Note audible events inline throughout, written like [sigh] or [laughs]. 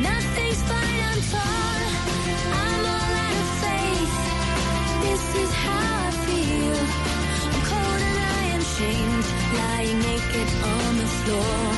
Nothing's fine, I'm torn. I'm all out of faith. This is how I feel. I'm cold and I am shamed, lying naked on the floor.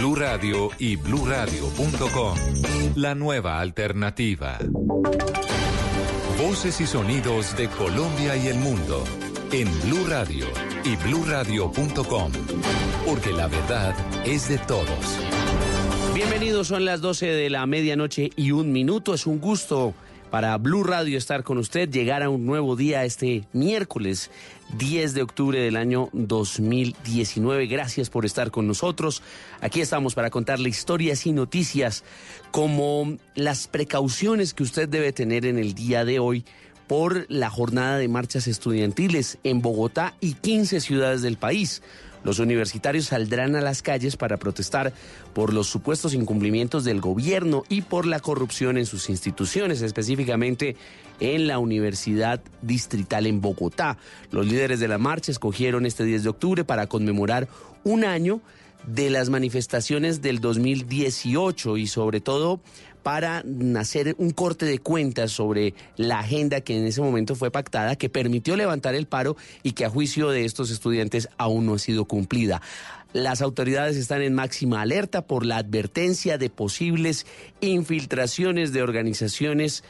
Blue Radio y bluradio.com. La nueva alternativa. Voces y sonidos de Colombia y el mundo en Blue Radio y bluradio.com, porque la verdad es de todos. Bienvenidos, son las 12 de la medianoche y un minuto. Es un gusto para Blue Radio estar con usted, llegar a un nuevo día este miércoles 10 de octubre del año 2019. Gracias por estar con nosotros. Aquí estamos para contarle historias y noticias como las precauciones que usted debe tener en el día de hoy por la jornada de marchas estudiantiles en Bogotá y 15 ciudades del país. Los universitarios saldrán a las calles para protestar por los supuestos incumplimientos del gobierno y por la corrupción en sus instituciones, específicamente en la Universidad Distrital en Bogotá. Los líderes de la marcha escogieron este 10 de octubre para conmemorar un año de las manifestaciones del 2018 y sobre todo para hacer un corte de cuentas sobre la agenda que en ese momento fue pactada, que permitió levantar el paro y que a juicio de estos estudiantes aún no ha sido cumplida. Las autoridades están en máxima alerta por la advertencia de posibles infiltraciones de organizaciones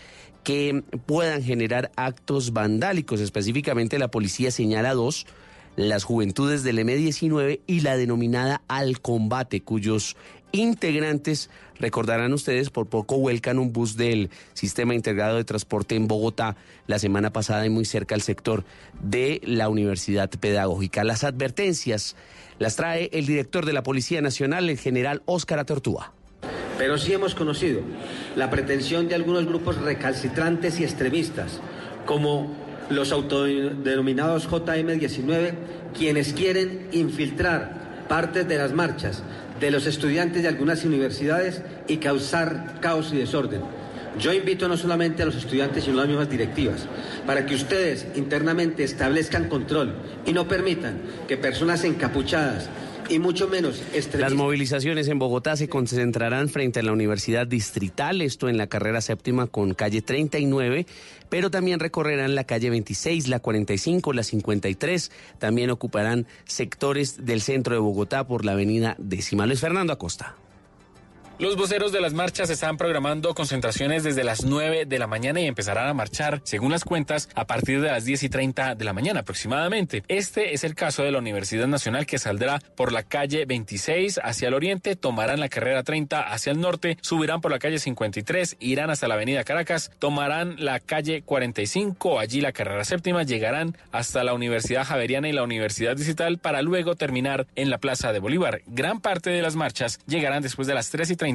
que puedan generar actos vandálicos. Específicamente la policía señala dos, las juventudes del M19 y la denominada Al Combate, cuyos integrantes, recordarán ustedes, por poco vuelcan un bus del Sistema Integrado de Transporte en Bogotá la semana pasada y muy cerca al sector de la Universidad Pedagógica. Las advertencias las trae el director de la Policía Nacional, el general Óscar Atortúa. Pero sí hemos conocido la pretensión de algunos grupos recalcitrantes y extremistas, como los autodenominados JM19, quienes quieren infiltrar partes de las marchas de los estudiantes de algunas universidades y causar caos y desorden. Yo invito no solamente a los estudiantes, sino a las mismas directivas, para que ustedes internamente establezcan control y no permitan que personas encapuchadas y mucho menos Las movilizaciones en Bogotá se concentrarán frente a la Universidad Distrital, esto en la carrera séptima con calle 39, pero también recorrerán la calle 26, la 45, la 53, también ocuparán sectores del centro de Bogotá por la avenida décima. Luis Fernando Acosta. Los voceros de las marchas están programando concentraciones desde las 9 de la mañana y empezarán a marchar, según las cuentas, a partir de las 10 y 30 de la mañana aproximadamente. Este es el caso de la Universidad Nacional que saldrá por la calle 26 hacia el oriente, tomarán la carrera 30 hacia el norte, subirán por la calle 53, irán hasta la avenida Caracas, tomarán la calle 45, allí la carrera séptima, llegarán hasta la Universidad Javeriana y la Universidad Digital para luego terminar en la Plaza de Bolívar. Gran parte de las marchas llegarán después de las 3 y 30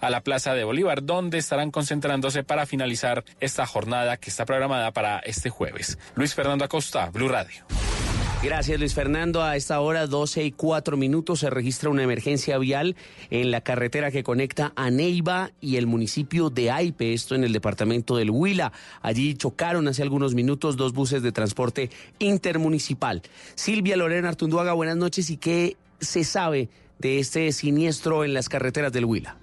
a la Plaza de Bolívar, donde estarán concentrándose para finalizar esta jornada que está programada para este jueves. Luis Fernando Acosta, Blue Radio. Gracias Luis Fernando. A esta hora, 12 y 4 minutos, se registra una emergencia vial en la carretera que conecta a Neiva y el municipio de Aipe, esto en el departamento del Huila. Allí chocaron hace algunos minutos dos buses de transporte intermunicipal. Silvia Lorena Artunduaga, buenas noches. ¿Y qué se sabe de este siniestro en las carreteras del Huila?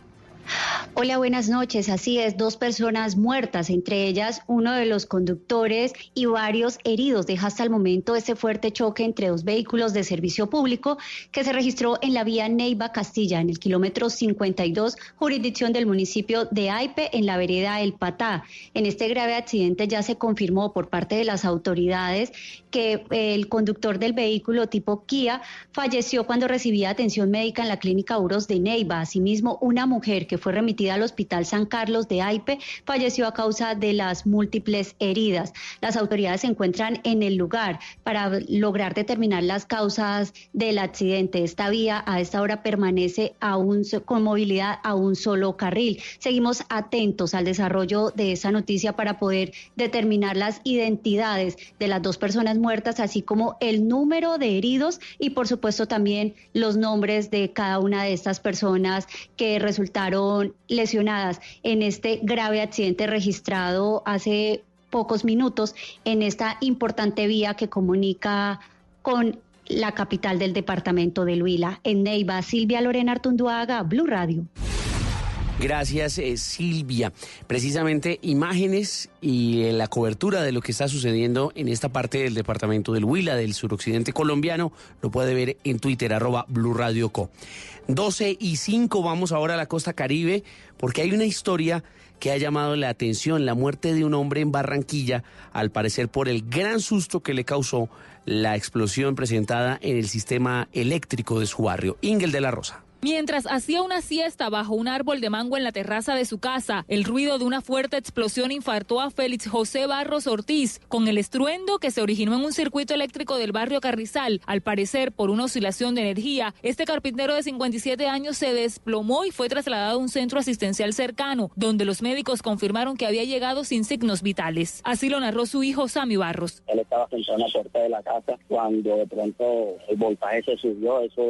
Hola, buenas noches. Así es, dos personas muertas, entre ellas uno de los conductores y varios heridos. Deja hasta el momento ese fuerte choque entre dos vehículos de servicio público que se registró en la vía Neiva Castilla, en el kilómetro 52, jurisdicción del municipio de Aipe, en la vereda El Patá. En este grave accidente ya se confirmó por parte de las autoridades que el conductor del vehículo tipo Kia falleció cuando recibía atención médica en la clínica Uros de Neiva. Asimismo, una mujer que fue remitida al Hospital San Carlos de Aipe falleció a causa de las múltiples heridas. Las autoridades se encuentran en el lugar para lograr determinar las causas del accidente. Esta vía a esta hora permanece aún con movilidad a un solo carril. Seguimos atentos al desarrollo de esa noticia para poder determinar las identidades de las dos personas muertas, así como el número de heridos y por supuesto también los nombres de cada una de estas personas que resultaron lesionadas en este grave accidente registrado hace pocos minutos en esta importante vía que comunica con la capital del departamento de Huila, en Neiva. Silvia Lorena Artunduaga, Blue Radio. Gracias, eh, Silvia. Precisamente imágenes y eh, la cobertura de lo que está sucediendo en esta parte del departamento del Huila, del suroccidente colombiano, lo puede ver en Twitter, arroba Blue Radio Co. 12 y 5, vamos ahora a la costa caribe, porque hay una historia que ha llamado la atención, la muerte de un hombre en Barranquilla, al parecer por el gran susto que le causó la explosión presentada en el sistema eléctrico de su barrio. Ingel de la Rosa. Mientras hacía una siesta bajo un árbol de mango en la terraza de su casa, el ruido de una fuerte explosión infartó a Félix José Barros Ortiz, con el estruendo que se originó en un circuito eléctrico del barrio Carrizal. Al parecer, por una oscilación de energía, este carpintero de 57 años se desplomó y fue trasladado a un centro asistencial cercano, donde los médicos confirmaron que había llegado sin signos vitales. Así lo narró su hijo Sammy Barros. Él estaba sentado en la puerta de la casa cuando de pronto el voltaje se subió, eso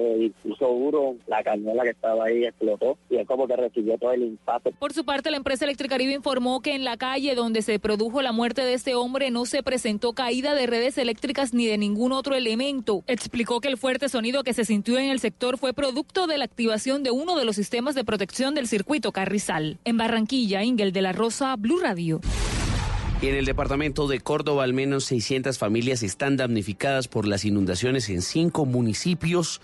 hizo duro, la la que estaba ahí explotó y es como que recibió todo el impacto. Por su parte, la empresa Electricaribe informó que en la calle donde se produjo la muerte de este hombre no se presentó caída de redes eléctricas ni de ningún otro elemento. Explicó que el fuerte sonido que se sintió en el sector fue producto de la activación de uno de los sistemas de protección del circuito Carrizal. En Barranquilla, Ingel de la Rosa, Blue Radio. Y en el departamento de Córdoba, al menos 600 familias están damnificadas por las inundaciones en cinco municipios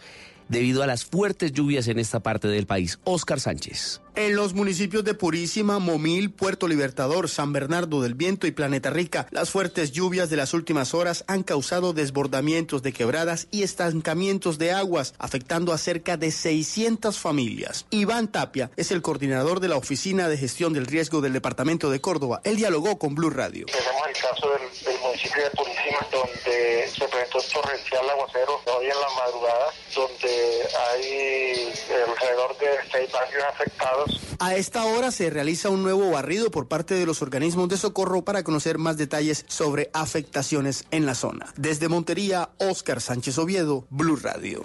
debido a las fuertes lluvias en esta parte del país. Oscar Sánchez. En los municipios de Purísima, Momil, Puerto Libertador, San Bernardo del Viento y Planeta Rica, las fuertes lluvias de las últimas horas han causado desbordamientos de quebradas y estancamientos de aguas, afectando a cerca de 600 familias. Iván Tapia es el coordinador de la Oficina de Gestión del Riesgo del Departamento de Córdoba. Él dialogó con Blue Radio. Tenemos el caso del, municipio de Purísima, donde se presentó torrencial aguacero hoy en la madrugada, donde hay alrededor de seis barrios afectados a esta hora se realiza un nuevo barrido por parte de los organismos de socorro para conocer más detalles sobre afectaciones en la zona. Desde Montería, Oscar Sánchez Oviedo, Blue Radio.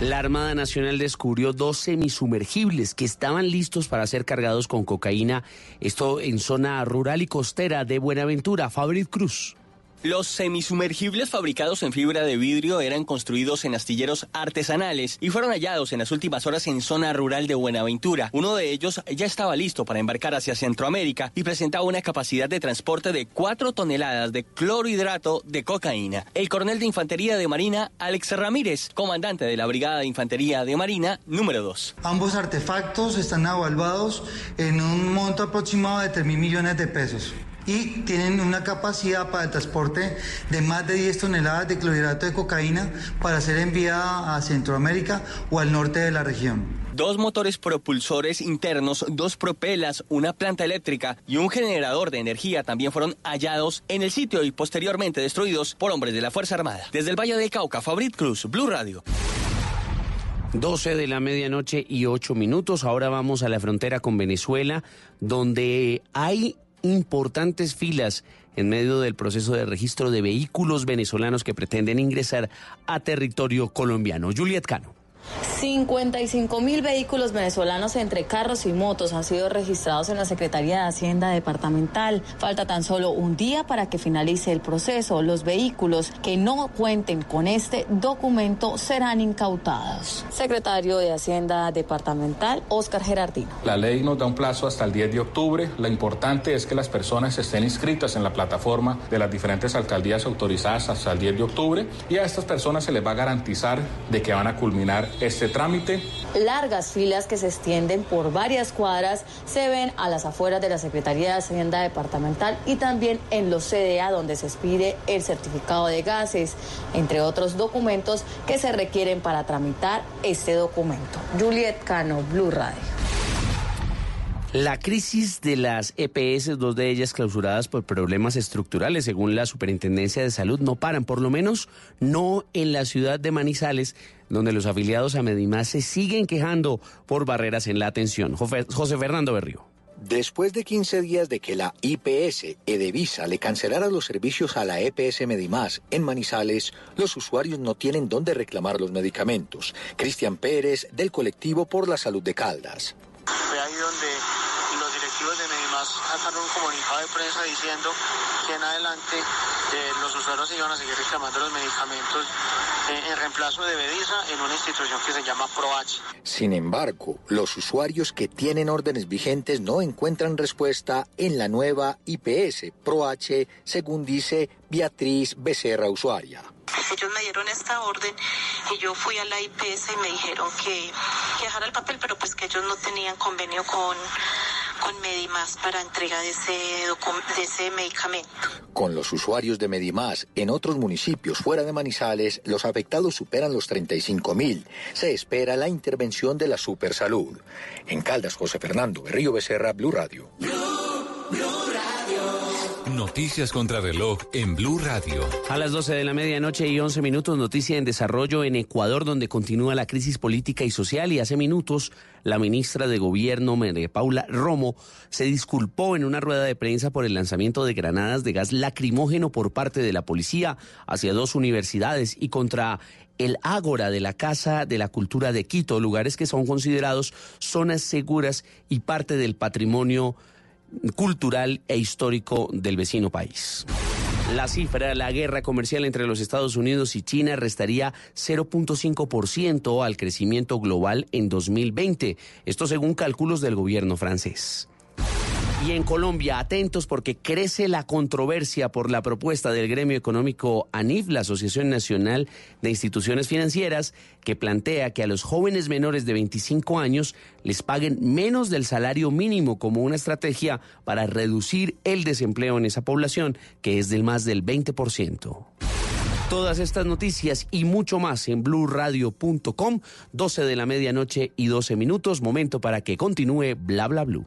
La Armada Nacional descubrió dos semisumergibles que estaban listos para ser cargados con cocaína, esto en zona rural y costera de Buenaventura. Fabrit Cruz. Los semisumergibles fabricados en fibra de vidrio eran construidos en astilleros artesanales y fueron hallados en las últimas horas en zona rural de Buenaventura. Uno de ellos ya estaba listo para embarcar hacia Centroamérica y presentaba una capacidad de transporte de 4 toneladas de clorhidrato de cocaína. El coronel de Infantería de Marina, Alex Ramírez, comandante de la Brigada de Infantería de Marina número 2. Ambos artefactos están evaluados en un monto aproximado de 3 mil millones de pesos y tienen una capacidad para el transporte de más de 10 toneladas de clorhidrato de cocaína para ser enviada a Centroamérica o al norte de la región. Dos motores propulsores internos, dos propelas, una planta eléctrica y un generador de energía también fueron hallados en el sitio y posteriormente destruidos por hombres de la Fuerza Armada. Desde el Valle del Cauca, Fabrit Cruz, Blue Radio. 12 de la medianoche y 8 minutos. Ahora vamos a la frontera con Venezuela, donde hay importantes filas en medio del proceso de registro de vehículos venezolanos que pretenden ingresar a territorio colombiano. Juliet Cano. 55 mil vehículos venezolanos entre carros y motos han sido registrados en la Secretaría de Hacienda Departamental. Falta tan solo un día para que finalice el proceso. Los vehículos que no cuenten con este documento serán incautados. Secretario de Hacienda Departamental, Oscar Gerardino. La ley nos da un plazo hasta el 10 de octubre. Lo importante es que las personas estén inscritas en la plataforma de las diferentes alcaldías autorizadas hasta el 10 de octubre y a estas personas se les va a garantizar de que van a culminar este trámite. Largas filas que se extienden por varias cuadras se ven a las afueras de la Secretaría de Hacienda Departamental y también en los CDA donde se expide el certificado de gases, entre otros documentos que se requieren para tramitar este documento. Juliet Cano, Blue Radio. La crisis de las EPS, dos de ellas clausuradas por problemas estructurales, según la Superintendencia de Salud, no paran, por lo menos no en la ciudad de Manizales, donde los afiliados a Medimás se siguen quejando por barreras en la atención. José Fernando Berrío. Después de 15 días de que la IPS Edevisa le cancelara los servicios a la EPS Medimás en Manizales, los usuarios no tienen dónde reclamar los medicamentos. Cristian Pérez, del colectivo por la salud de Caldas. Fue ahí donde los directivos de Medimás sacaron un comunicado de diciendo que en adelante eh, los usuarios iban a seguir reclamando los medicamentos eh, en reemplazo de Bedisa en una institución que se llama ProH. Sin embargo, los usuarios que tienen órdenes vigentes no encuentran respuesta en la nueva IPS ProH, según dice Beatriz Becerra, usuaria. Ellos me dieron esta orden y yo fui a la IPS y me dijeron que, que dejara el papel, pero pues que ellos no tenían convenio con, con Medimás para entrega de ese, de ese medicamento. Con los usuarios de Medimás en otros municipios fuera de Manizales, los afectados superan los 35 mil. Se espera la intervención de la Supersalud. En Caldas, José Fernando Berrío Becerra, Blue Radio. Noticias contra reloj en Blue Radio. A las 12 de la medianoche y 11 minutos, noticia en desarrollo en Ecuador, donde continúa la crisis política y social. Y hace minutos, la ministra de Gobierno, María Paula Romo, se disculpó en una rueda de prensa por el lanzamiento de granadas de gas lacrimógeno por parte de la policía hacia dos universidades y contra el Ágora de la Casa de la Cultura de Quito, lugares que son considerados zonas seguras y parte del patrimonio cultural e histórico del vecino país. La cifra, la guerra comercial entre los Estados Unidos y China restaría 0.5% al crecimiento global en 2020. Esto según cálculos del gobierno francés. Y en Colombia, atentos porque crece la controversia por la propuesta del gremio económico ANIF, la Asociación Nacional de Instituciones Financieras, que plantea que a los jóvenes menores de 25 años les paguen menos del salario mínimo como una estrategia para reducir el desempleo en esa población, que es del más del 20%. Todas estas noticias y mucho más en blurradio.com, 12 de la medianoche y 12 minutos, momento para que continúe Bla Bla Blue.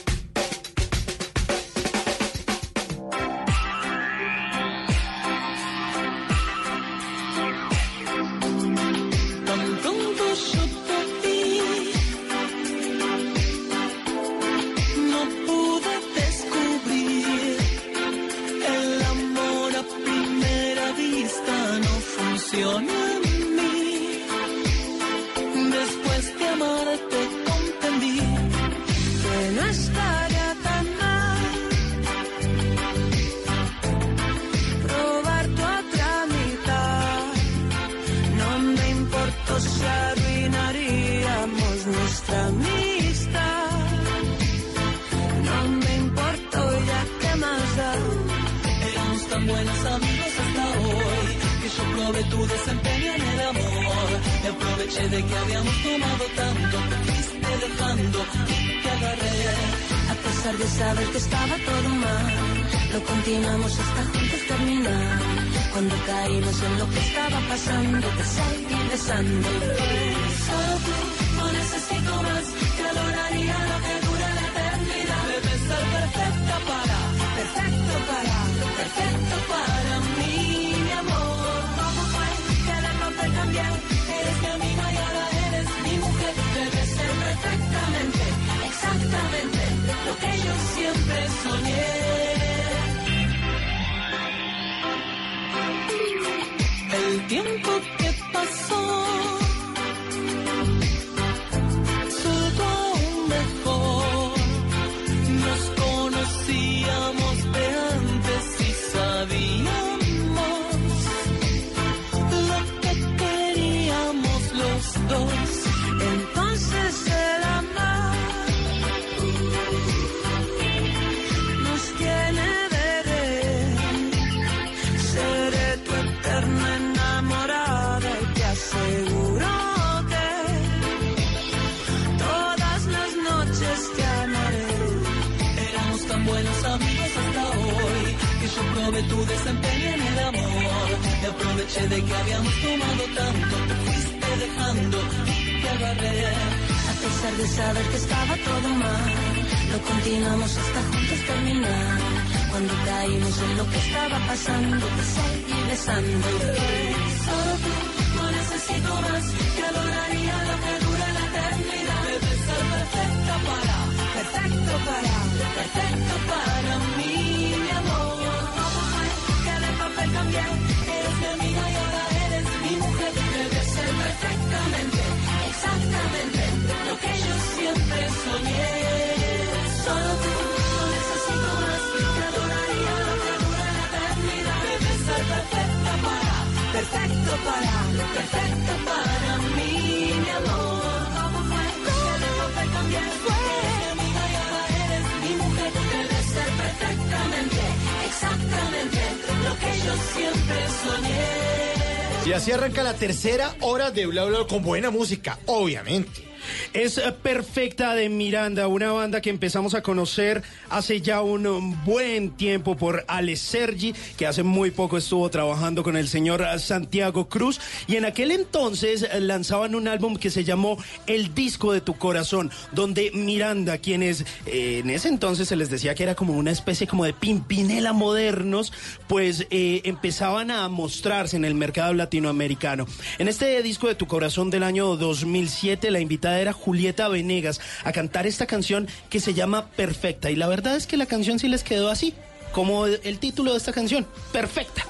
La tercera hora de Bla Bla con buena música, obviamente. Es eh, Perfecta de Miranda, una banda que empezamos a conocer hace ya un um, buen tiempo por Ale Sergi, que hace muy poco estuvo trabajando con el señor eh, Santiago Cruz, y en aquel entonces eh, lanzaban un álbum que se llamó El Disco de tu Corazón, donde Miranda, quienes eh, en ese entonces se les decía que era como una especie como de pimpinela modernos, pues eh, empezaban a mostrarse en el mercado latinoamericano. En este disco de tu corazón del año 2007, la invitada era Julieta Venegas a cantar esta canción que se llama Perfecta. Y la verdad es que la canción sí les quedó así, como el título de esta canción, Perfecta.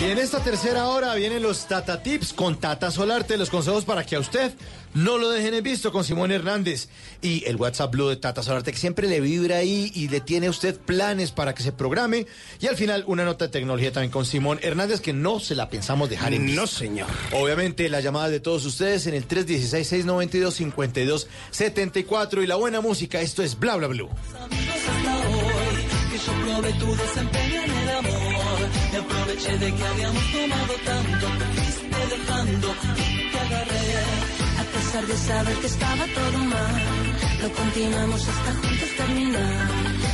Y en esta tercera hora vienen los Tata Tips con Tata Solarte, los consejos para que a usted no lo dejen en visto con Simón Hernández. Y el WhatsApp Blue de Tata Solarte que siempre le vibra ahí y le tiene a usted planes para que se programe. Y al final una nota de tecnología también con Simón Hernández que no se la pensamos dejar en visto. No, señor. Obviamente la llamada de todos ustedes en el 316-692-5274 y la buena música, esto es Bla Bla Blue. hasta hoy que yo probé tu desempeño en el amor. Me aproveché de que habíamos tomado tanto, te fuiste dejando y te agarré. A pesar de saber que estaba todo mal, lo continuamos hasta juntos terminar.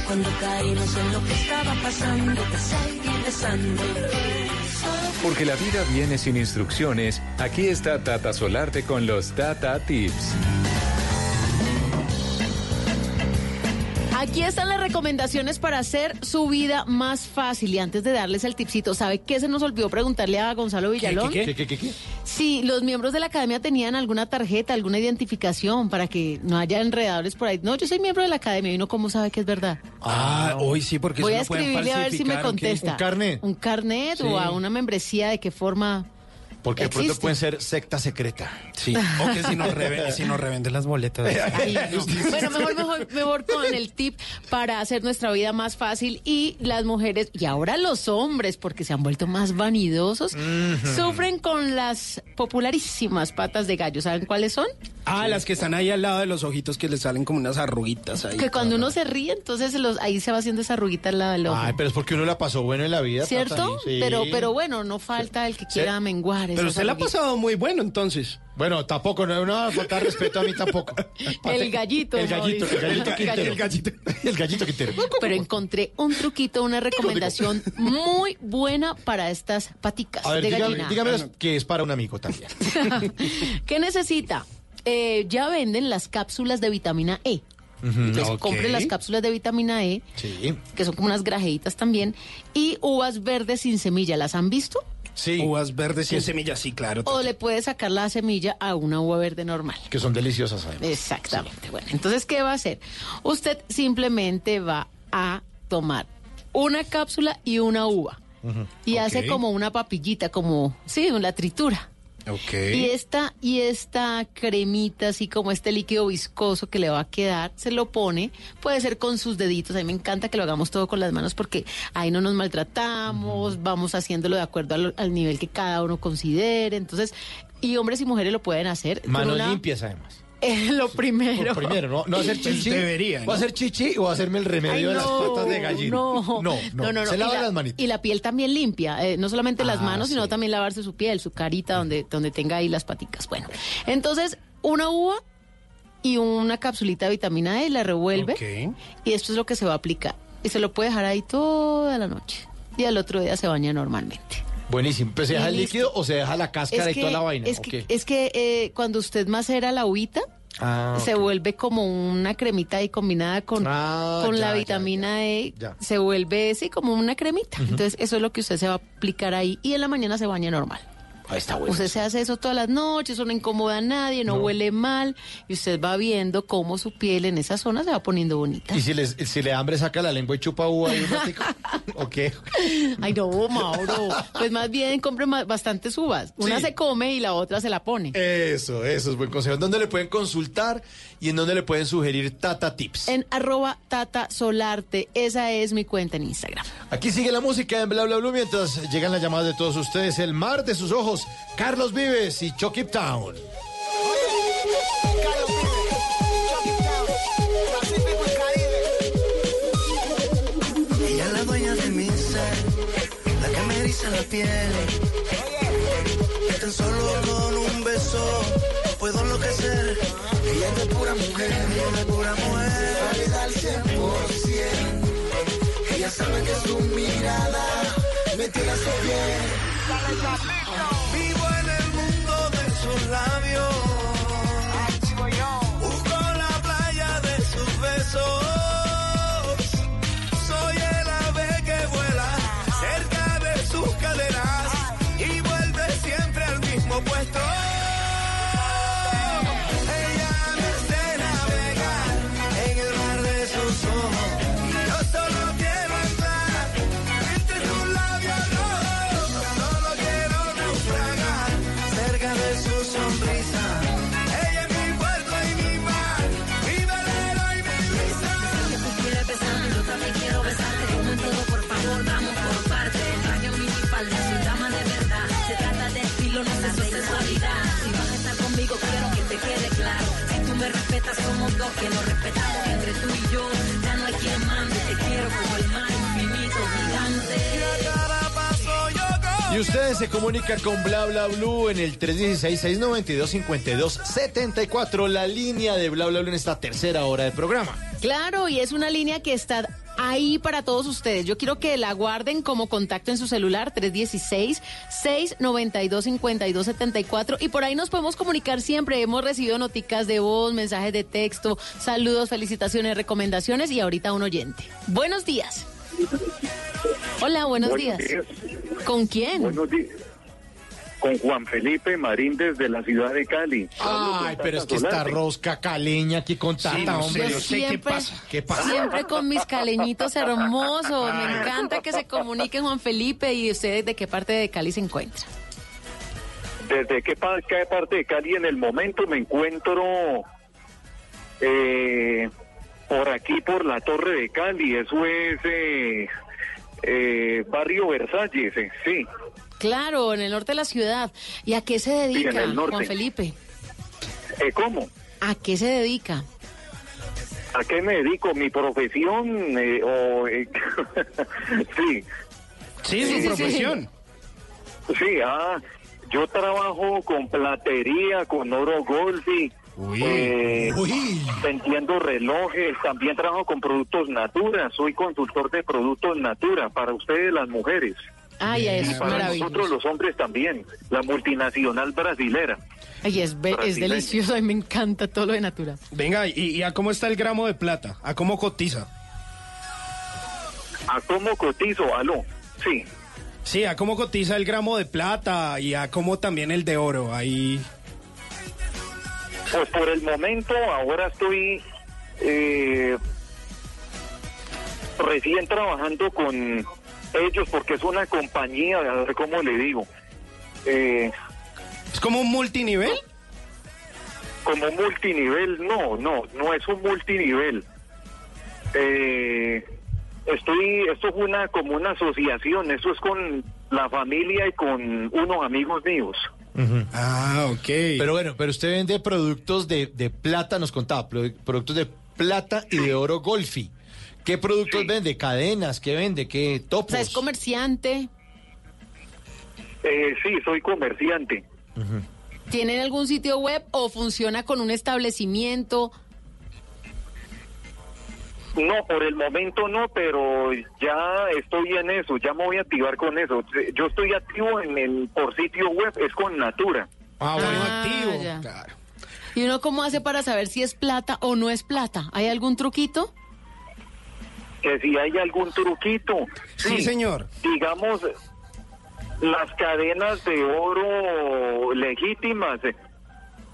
Cuando caímos en lo que estaba pasando, te seguí besando. Porque la vida viene sin instrucciones. Aquí está Tata Solarte con los Tata Tips. Aquí están las recomendaciones para hacer su vida más fácil. Y antes de darles el tipcito, ¿sabe qué se nos olvidó preguntarle a Gonzalo Villalón? ¿Qué, qué, qué, qué, qué? Si los miembros de la academia tenían alguna tarjeta, alguna identificación para que no haya enredadores por ahí. No, yo soy miembro de la academia y uno cómo sabe que es verdad. Ah, hoy sí, porque Voy eso a no pueden escribirle a ver si me contesta. Un carnet. Un carnet Sí. o a una membresía de qué forma. Porque de pronto pueden ser secta secreta. Sí. [laughs] O que si nos, reve- [laughs] si nos revenden las boletas. Ay, [laughs] no. Bueno, mejor, mejor, mejor con el tip para hacer nuestra vida más fácil y las mujeres y ahora los hombres, porque se han vuelto más vanidosos, sufren con las popularísimas patas de gallo. ¿Saben cuáles son? Ah, las que están ahí al lado de los ojitos que les salen como unas arruguitas ahí. Que cuando uno se ríe, entonces los, ahí se va haciendo esa arruguita al lado del ojo. Ay, pero es porque uno la pasó bueno en la vida. ¿Cierto? Sí. Pero, pero bueno, no falta el que quiera menguar. Pero usted la ha pasado muy bueno entonces. Bueno, tampoco, no, no faltar respeto a mí tampoco. [laughs] El gallito. El gallito, el gallito. Quintero. El gallito, el gallito Quintero. Pero encontré un truquito, una recomendación muy buena para estas paticas A ver, de dígame, gallina. dígame que es para un amigo también. [laughs] ¿Qué necesita? Eh, ya venden las cápsulas de vitamina E. Entonces, ok. compre las cápsulas de vitamina E, Sí. que son como unas grajeitas también, y uvas verdes sin semilla. ¿Las han visto? Sí. Uvas verdes sin semillas, sí, claro. O le puede sacar la semilla a una uva verde normal. Que son deliciosas además. Exactamente. Bueno, entonces, ¿qué va a hacer? Usted simplemente va a tomar una cápsula y una uva. Y hace como una papillita, como, sí, una tritura. Y esta, y esta cremita, así como este líquido viscoso que le va a quedar, se lo pone, puede ser con sus deditos. A mí me encanta que lo hagamos todo con las manos porque ahí no nos maltratamos, vamos haciéndolo de acuerdo al, al nivel que cada uno considere. Entonces, y hombres y mujeres lo pueden hacer. Manos una- limpias además. Eh, lo primero. Por primero, no, no hacer chichi. debería, ¿O ¿no? hacer chichi o hacerme el Ay, remedio de las patas de gallina? No, no, no. no, no, Se lava la- las manitas. Y la piel también limpia, eh, no solamente las Ah, manos, sino también lavarse su piel, su carita, donde, donde tenga ahí las paticas. Bueno, entonces, una uva y una capsulita de vitamina E, la revuelve Ok. y esto es lo que se va a aplicar. Y se lo puede dejar ahí toda la noche. Y al otro día se baña normalmente. Buenísimo. ¿Pero se deja Y el líquido o se deja la cáscara y toda la vaina? es ¿O que, qué? es que eh, cuando usted macera la uvita, Ah, se vuelve como una cremita ahí combinada con, Ah, con ya, la ya, vitamina E, se vuelve así como una cremita. Entonces eso es lo que usted se va a aplicar ahí y en la mañana se baña normal. Ahí está bueno. Usted se hace eso todas las noches, eso no incomoda a nadie, no, huele mal y usted va viendo cómo su piel en esa zona se va poniendo bonita. ¿Y si, les, si le hambre saca la lengua y chupa uva ahí un ratico? [laughs] ¿O qué? Ay no, Mauro, pues más bien compre ma- bastantes uvas. Una Sí. se come y la otra se la pone. Eso, eso es buen consejo. ¿En dónde le pueden consultar y en dónde le pueden sugerir Tata Tips? En arroba Tata Solarte, esa es mi cuenta en Instagram. Aquí sigue la música en Bla Bla Blue mientras llegan las llamadas de todos ustedes. El mar de sus ojos, Carlos Vives y Chucky Town. Ella es la dueña de mi ser, la que me eriza la piel. Que tan solo con un beso puedo enloquecer. Ella es de pura mujer, ella es de pura mujer. Válida al 100%. Ella sabe que su mirada me tira a su piel. Vivo en Y ustedes se comunican con Bla Bla Blue en el 316-692-5274, la línea de Bla Bla Blue en esta tercera hora del programa. Claro, y es una línea que está ahí para todos ustedes. Yo quiero que la guarden como contacto en su celular, 316-692-5274. Y por ahí nos podemos comunicar siempre. Hemos recibido noticas de voz, mensajes de texto, saludos, felicitaciones, recomendaciones y ahorita un oyente. Buenos días. Hola, buenos, días. ¿Con quién? Buenos días. Con Juan Felipe Marín desde la ciudad de Cali. Ay, pero es que esta rosca caleña aquí con Tata, no sé, hombre. yo sé qué siempre, pasa. ¿Qué pasa? siempre con mis caleñitos hermosos. Me encanta que se comuniquen Juan Felipe y ustedes de qué parte de Cali se encuentran. ¿Desde qué, pa- qué parte de Cali en el momento me encuentro? eh, por aquí, por la Torre de Cali. Eso es eh, eh, Barrio Versalles, eh, sí. Claro, en el norte de la ciudad. ¿Y a qué se dedica, en el norte. Juan Felipe? Eh, ¿Cómo? ¿A qué se dedica? ¿A qué me dedico? ¿Mi profesión? eh, o, eh, [laughs] sí. Sí, su Sí, sí, sí. profesión. Sí, ah, yo trabajo con platería, con oro golfi, eh, vendiendo relojes, también trabajo con productos Natura, soy consultor de productos Natura para ustedes las mujeres. Ay, y es para maravilloso. nosotros los hombres también, la multinacional brasilera. Ay, es, es delicioso, a mí me encanta todo lo de Natura. Venga, ¿y, y a cómo está el gramo de plata? ¿A cómo cotiza? ¿A cómo cotizo? Aló, sí. Sí, a cómo cotiza el gramo de plata y a cómo también el de oro. Ahí. Pues por el momento ahora estoy eh, recién trabajando con ellos porque es una compañía, a ver cómo le digo. Eh, ¿Es como un multinivel? como multinivel, no, no, no es un multinivel. Eh, estoy, esto es una como una asociación, eso es con la familia y con unos amigos míos. Ah, ok. Pero bueno, pero usted vende productos de, de plata, nos contaba, pro- productos de plata y de oro golfi. ¿Qué productos vende? ¿Cadenas? ¿Qué vende? ¿Qué O topos? sea, es comerciante. Eh, sí, soy comerciante. ¿Tienen algún sitio web o funciona con un establecimiento? No, por el momento no, pero ya estoy en eso, ya me voy a activar con eso. Yo estoy activo en el por sitio web, es con Natura. Ah, bueno, Ah, activo. ya. Claro. ¿Y uno cómo hace para saber si es plata o no es plata? ¿Hay algún truquito? Que si hay algún truquito. Sí, señor. Digamos, las cadenas de oro legítimas,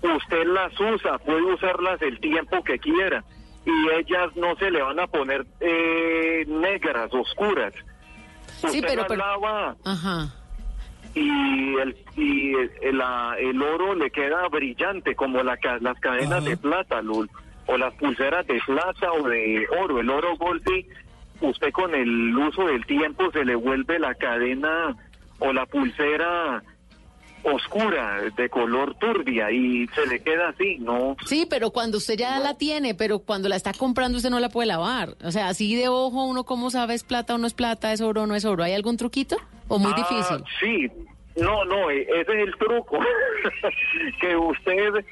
usted las usa, puede usarlas el tiempo que quiera y ellas no se le van a poner eh, negras, oscuras. Sí, Usted pero- pero- lava Ajá. y el y el, la- el oro le queda brillante como la las cadenas de plata lo- o las pulseras de plata o de oro el oro golpe usted con el uso del tiempo se le vuelve la cadena o la pulsera oscura de color turbia y se le queda así no Sí, pero cuando usted ya la tiene, pero cuando la está comprando usted no la puede lavar. O sea, así de ojo uno cómo sabe es plata o no es plata, es oro o no es oro. ¿Hay algún truquito? ¿O muy Ah, difícil? Sí, no, no, eh, ese es el truco. [laughs] que usted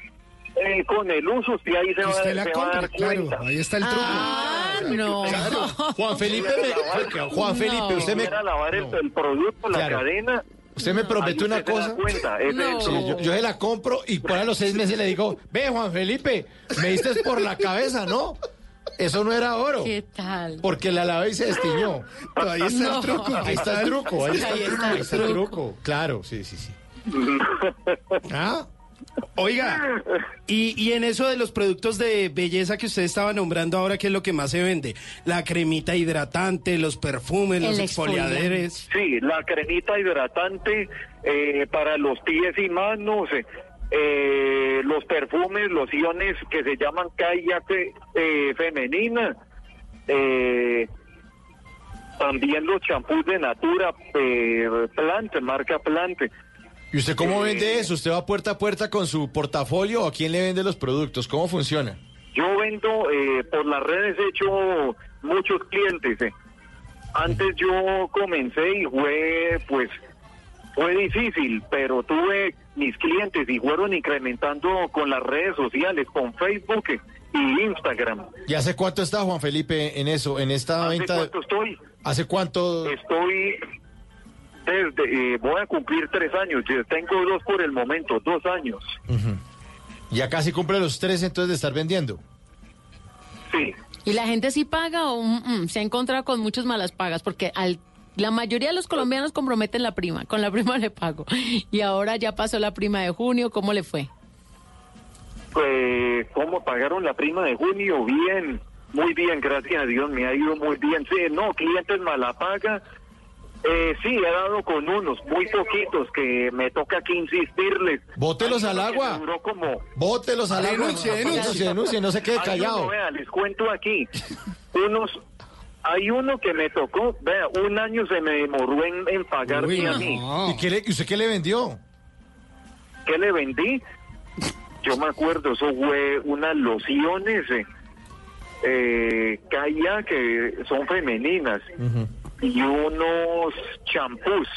eh, con el uso, usted ahí se, va, usted la se va a dar claro. cuenta. Ahí está el truco. Ah, no. Claro. Juan Felipe, me- Juan Felipe, usted me, Quiera lavar el, el producto, la Claro. cadena. Usted me prometió una cosa. truco. yo, yo se la compro y por a los seis meses le digo, ve Juan Felipe, me diste por la cabeza, ¿no? Eso no era oro. ¿Qué tal? Porque la lavé y se destiñó. Ahí está No. el truco. Ahí está el truco, ahí está el Ahí truco, está el ahí está el truco. truco. Claro, sí, sí, sí. [laughs] ¿Ah? Oiga, y, y en eso de los productos de belleza que usted estaba nombrando ahora, ¿qué es lo que más se vende? La cremita hidratante, los perfumes, los exfoliadores. Sí, la cremita hidratante eh, para los pies y manos, eh, los perfumes, lociones que se llaman kayak eh, femenina, eh, también los champús de Natura, eh, Plant, marca Plant. ¿Y usted cómo vende eso? ¿Usted va puerta a puerta con su portafolio o a quién le vende los productos? ¿Cómo funciona? Yo vendo eh, por las redes, he hecho muchos clientes. eh. Antes yo comencé y fue, pues, fue difícil, pero tuve mis clientes y fueron incrementando con las redes sociales, con Facebook eh, y Instagram. ¿Y hace cuánto está Juan Felipe en eso, en esta ¿Hace venta? cuánto estoy? ¿Hace cuánto? Estoy desde, eh, voy a cumplir tres años, yo tengo dos por el momento, dos años. Ujú. Ya casi cumple los tres entonces de estar vendiendo. Sí. ¿Y la gente sí paga o mm, mm, se ha encontrado con muchas malas pagas? Porque al, la mayoría de los colombianos comprometen la prima, con la prima le pago. Y ahora ya pasó la prima de junio, ¿cómo le fue? Pues, ¿cómo pagaron la prima de junio? Bien, muy bien, gracias a Dios, me ha ido muy bien. Sí, no, clientes mala paga, Eh, sí, he dado con unos, muy poquitos, que me toca aquí insistirles. Bótelos al agua. Duró como... Bótelos al agua. Denuncie, denuncie, denuncie, no se quede callado. uno, vea, les cuento aquí. Unos... Hay uno que me tocó, vea, un año se me demoró en, en pagarme a mí. ¿Y qué le, usted qué le vendió? ¿Qué le vendí? Yo me acuerdo, eso fue unas lociones eh, eh, que son femeninas y unos champús.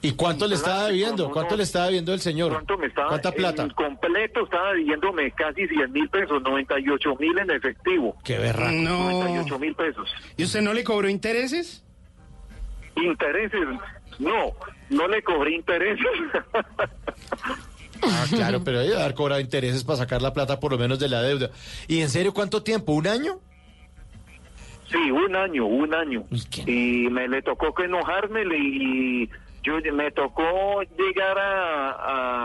¿Y cuánto le estaba debiendo? ¿Cuánto le estaba debiendo el señor? ¿Cuánto me estaba? ¿Cuánta plata? En completo estaba debiéndome casi 100 mil pesos, 98 mil en efectivo. Qué berraco. No. 98 mil pesos. ¿Y usted no le cobró intereses? Intereses, no, no le cobré intereses. Ah, claro, [laughs] pero hay que dar cobrado intereses para sacar la plata por lo menos de la deuda. ¿Y en serio cuánto tiempo? ¿Un año? Sí, un año, un año. Y me le tocó que enojármele y yo me tocó llegar a,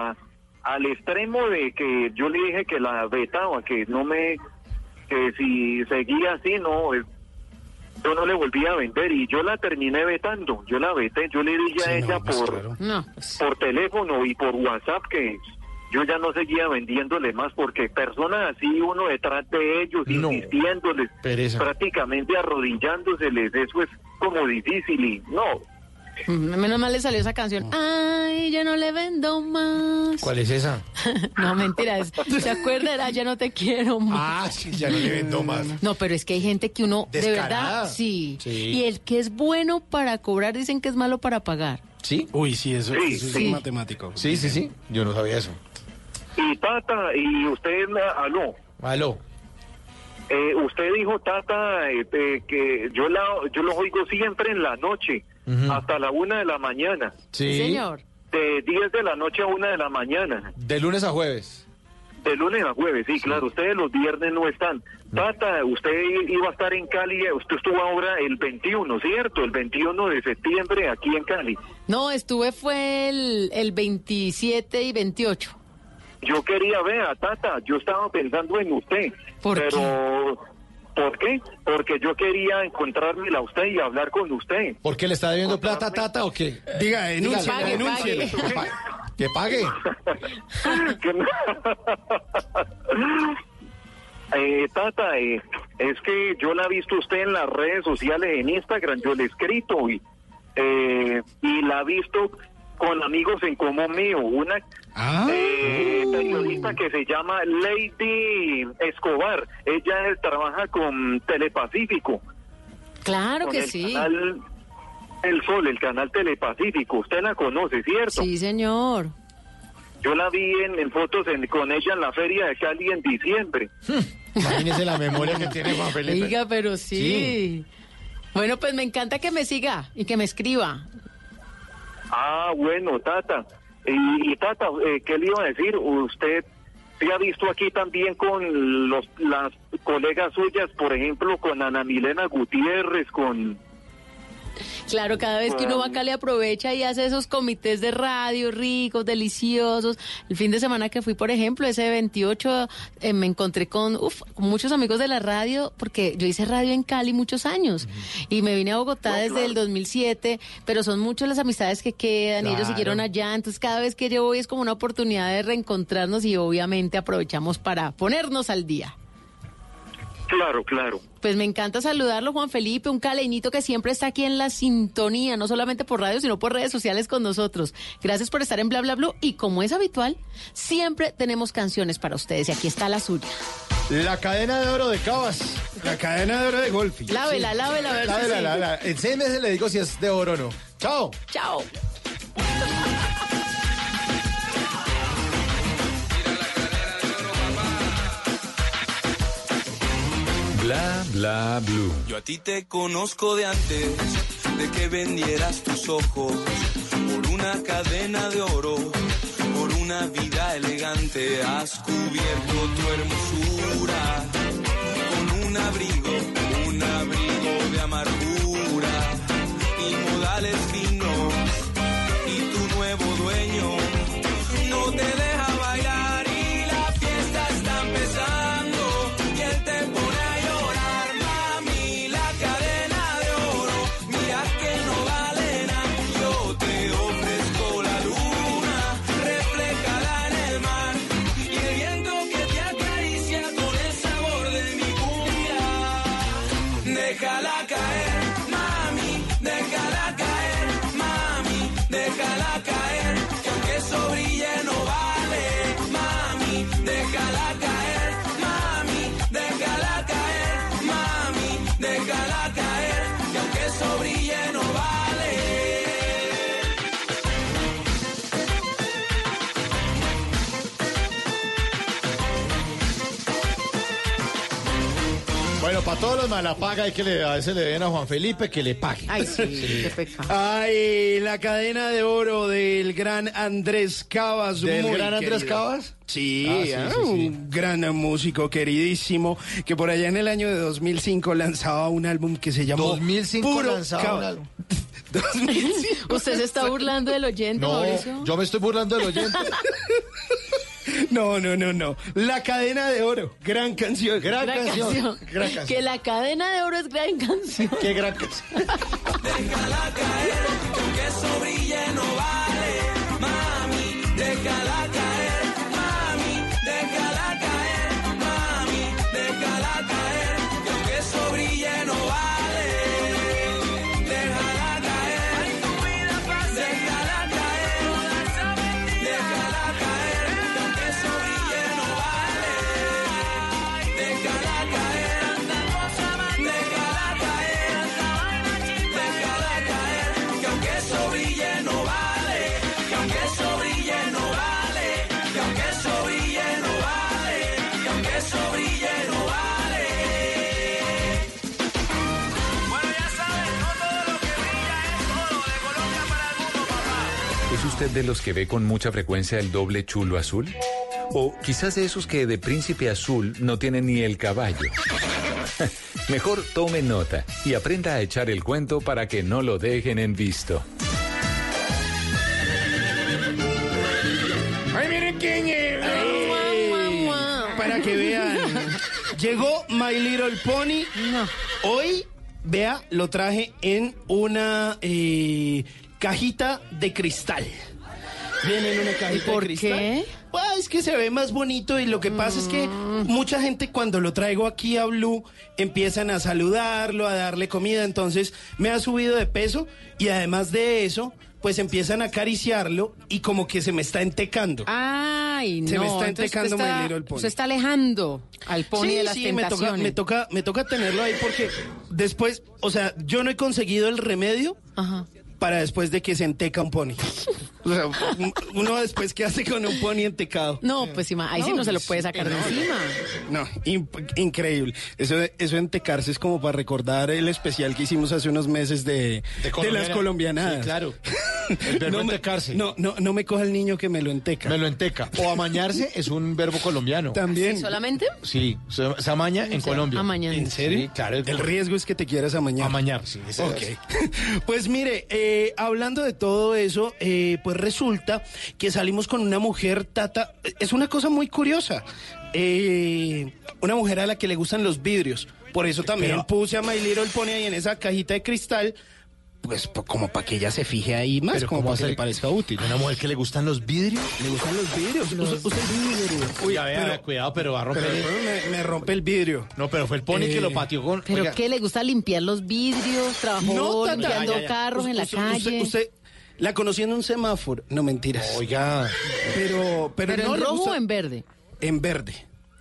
a- al extremo de que yo le dije que la vetaba, que no me, que si seguía así, no, yo no le volvía a vender y yo la terminé vetando, yo la veté, yo le dije a ella por, No, por teléfono y por WhatsApp que yo ya no seguía vendiéndole más porque personas así uno detrás de ellos insistiéndoles pereza. prácticamente arrodillándoseles eso es como difícil y no Mm, Menos mal le salió esa canción. Ay, ya no le vendo más. ¿Cuál es esa? [laughs] No, mentira. ¿Se acuerda? Era ya no te quiero más. Ah, sí, ya no le vendo más. No, pero es que hay gente que uno, de verdad, sí. Sí. Y el que es bueno para cobrar dicen que es malo para pagar. ¿Sí? Uy, sí, eso, Sí, eso es sí. matemático. Sí, sí, sí. Yo no sabía eso. Y Tata y usted aló Aló. eh, usted dijo Tata eh, eh, que yo la yo los oigo siempre en la noche hasta la una de la mañana Sí. Señor. de 10 de la noche a una de la mañana De lunes a jueves. De lunes a jueves, sí, claro. Ustedes los viernes no están. Tata, usted iba a estar en Cali, usted estuvo ahora el 21, ¿cierto? El 21 de septiembre aquí en Cali. No, estuve fue el, el 27 y 28. Yo quería ver a Tata, yo estaba pensando en usted. ¿Por pero, ¿por qué? Porque yo quería encontrármela a usted y hablar con usted. ¿Por qué le está debiendo plata a Tata o qué? Diga, denúncielo. pague. Que pague. [laughs] Que no- Eh, Tata, eh, es que yo la he visto usted en las redes sociales, en Instagram, yo le he escrito y, eh, y la he visto con amigos en común mío, una Ah. eh, periodista que se llama Lady Escobar, ella trabaja con Telepacífico, Claro con que el sí. canal El Sol, el canal Telepacífico, usted la conoce, ¿cierto? Sí, señor. Yo la vi en, en fotos en- con ella en la feria de Cali en diciembre. Imagínese la memoria que tiene Juan Felipe. Diga, pero sí. Bueno, pues me encanta que me siga y que me escriba. Ah, bueno, Tata. Y, y Tata, eh, ¿qué le iba a decir? Usted se ha visto aquí también con los las colegas suyas, por ejemplo, con Ana Milena Gutiérrez, con... Claro, cada vez que uno va acá le aprovecha y hace esos comités de radio ricos, deliciosos. El fin de semana que fui, por ejemplo, ese 28, eh, me encontré con, uf, con muchos amigos de la radio, porque yo hice radio en Cali muchos años y me vine a Bogotá desde el 2007, pero son muchas las amistades que quedan y ellos siguieron allá. Entonces, cada vez que yo voy es como una oportunidad de reencontrarnos y obviamente aprovechamos para ponernos al día. Claro, claro. Pues me encanta saludarlo, Juan Felipe, un caleinito que siempre está aquí en la sintonía, no solamente por radio, sino por redes sociales con nosotros. Gracias por estar en Bla Bla Blue y como es habitual, siempre tenemos canciones para ustedes y aquí está la suya. La cadena de oro de Cabas. La cadena de oro de Golfi. Lávela, lávela, a ver si Lávela, sí. lávela. En seis meses le digo si es de oro o no. Chao. Chao. Bla bla blue. Yo a ti te conozco de antes de que vendieras tus ojos por una cadena de oro, por una vida elegante. Has cubierto tu hermosura con un abrigo, un abrigo de amargura y modales finos. Y tu nuevo dueño no te todos los malapaga hay que le, a veces le den a Juan Felipe que le pague. Ay, sí, qué pecado. Ay, la cadena de oro del gran Andrés Cabas. ¿Del muy gran Andrés querido. Cabas? Sí, Ah, sí, ah, sí, sí. un gran músico queridísimo que por allá en el año de 2005 lanzaba un álbum que se llamó 2005 Puro lanzaba un álbum. [laughs] 2005. ¿Usted se está burlando del oyente, Mauricio? No, yo me estoy burlando del oyente. [laughs] No, no, no, no. La cadena de oro. Gran canción. Gran, Gran canción. canción. Gran canción. Que la cadena de oro es gran canción. Qué gran canción. Déjala caer, que eso brille no vale. Mami, déjala caer, usted de los que ve con mucha frecuencia el doble chulo azul? O quizás de esos que de príncipe azul no tienen ni el caballo. [laughs] Mejor tome nota y aprenda a echar el cuento para que no lo dejen en visto. Ay, miren quién es. Ay, Para que vean. Llegó My Little Pony. Hoy, vea, lo traje en una eh, cajita de cristal. Viene en una cajita por de cristal. qué? Pues, es que se ve más bonito y lo que pasa es que mucha gente cuando lo traigo aquí a Blue empiezan a saludarlo, a darle comida, entonces me ha subido de peso y además de eso, pues empiezan a acariciarlo y como que se me está entecando. Ay, no. Se me está entecando My está- Little Pony. Usted está alejando al pony Sí, de las sí, me toca, tentaciones. me toca, me toca tenerlo ahí porque después, o sea, yo no he conseguido el remedio Ajá. para después de que se enteca un pony. [laughs] O sea, un- uno después qué hace con un pony entecado. No, pues ima- ahí sí no se lo puede sacar de no, encima. No, increíble. Eso, de- eso entecarse es como para recordar el especial que hicimos hace unos meses de, de, las colombianadas. Sí, claro. El verbo no, me, entecarse. no, no, no me coja el niño que me lo enteca. Me lo enteca. O amañarse es un verbo colombiano. También. ¿Solamente? Sí, se, se amaña en Colombia. amañando. ¿En serio? Sí, claro. El riesgo es que te quieras amañar. Amañar, sí. Ok. es. [laughs] Pues mire, eh, hablando de todo eso, eh, pues resulta que salimos con una mujer, Tata. Es una cosa muy curiosa. Eh, una mujer a la que le gustan los vidrios. Por eso también Pero- puse a My Little Pony ahí en esa cajita de cristal. Pues como para que ella se fije ahí más, Pero como ¿cómo para que le parezca útil. Una mujer que le gustan los vidrios. ¿Le gustan los vidrios? Usted- usted- Uy, a ver, pero- cuidado, pero va a romper. pero el- me, me rompe el vidrio. No, pero fue el pony Eh, que lo pateó con. ¿Pero Oiga, qué? ¿Le gusta limpiar los vidrios? ¿Trabajó No, Tata. limpiando Ya, ya, ya. carros en la Usted- calle? Usted, usted la conocí en un semáforo. No, mentiras. Oiga. Pero, pero, ¿Pero no en rojo gusta- o en verde? En verde.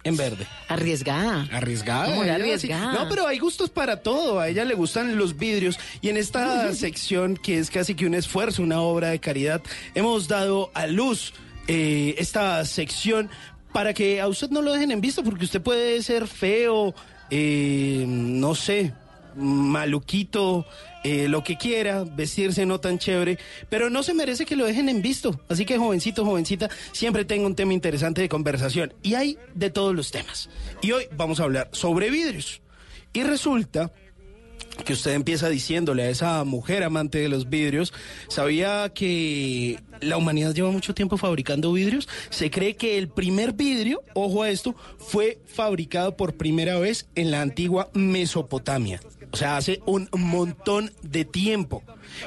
En verde. Arriesgada. Arriesgada. Ella, arriesgada. sí. No, pero hay gustos para todo. A ella le gustan los vidrios. Y en esta [laughs] sección, que es casi que un esfuerzo, una obra de caridad, hemos dado a luz eh, esta sección para que a usted no lo dejen en vista, porque usted puede ser feo, eh, no sé, maluquito, eh, lo que quiera, vestirse no tan chévere, pero no se merece que lo dejen en visto. Así que jovencito, jovencita, siempre tengo un tema interesante de conversación. Y hay de todos los temas. Y hoy vamos a hablar sobre vidrios. Y resulta que usted empieza diciéndole a esa mujer amante de los vidrios, ¿sabía que la humanidad lleva mucho tiempo fabricando vidrios? Se cree que el primer vidrio, ojo a esto, fue fabricado por primera vez en la antigua Mesopotamia. O sea, hace un montón de tiempo.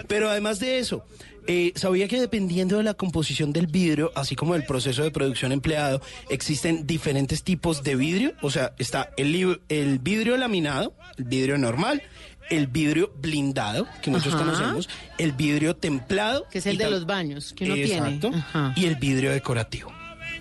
Pero además de eso, eh, ¿sabía que dependiendo de la composición del vidrio, así como del proceso de producción empleado, existen diferentes tipos de vidrio? O sea, está el, vidrio laminado, el vidrio normal, el vidrio blindado, que muchos Ajá. conocemos, el vidrio templado. Que es el de los baños que uno Exacto, tiene. Ajá. Y el vidrio decorativo.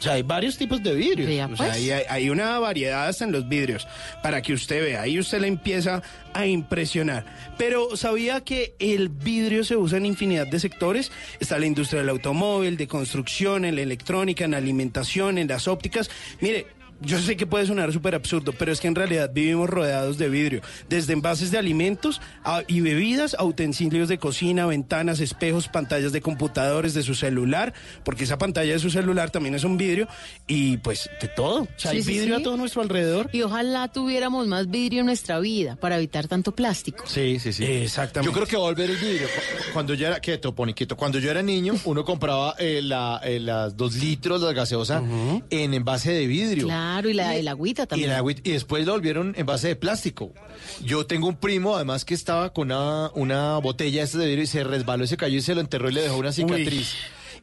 Sea, hay varios tipos de vidrios. Vea, o sea, pues. hay, hay- hay una variedad hasta en los vidrios para que usted vea. Ahí usted le empieza a impresionar. Pero ¿sabía que el vidrio se usa en infinidad de sectores? Está la industria del automóvil, de construcción, en la electrónica, en la alimentación, en las ópticas. Mire. Yo sé que puede sonar súper absurdo, pero es que en realidad vivimos rodeados de vidrio, desde envases de alimentos a- y bebidas a utensilios de cocina, ventanas, espejos, pantallas de computadores, de su celular, porque esa pantalla de su celular también es un vidrio, y pues de todo. O sea, hay Sí, vidrio sí. a todo nuestro alrededor. Y ojalá tuviéramos más vidrio en nuestra vida para evitar tanto plástico. Sí, sí, sí. Exactamente. Yo creo que va a volver el vidrio. Cu- Cuando yo era, quieto, pone quieto. Cuando yo era niño, uno compraba eh, la, eh, las dos litros, las gaseosas, en envase de vidrio. Claro, y la, el agüita Y, también. el y después lo volvieron en base de plástico. Yo tengo un primo, además, que estaba con una, una botella esta de vidrio y se resbaló y se cayó y se lo enterró y le dejó una cicatriz.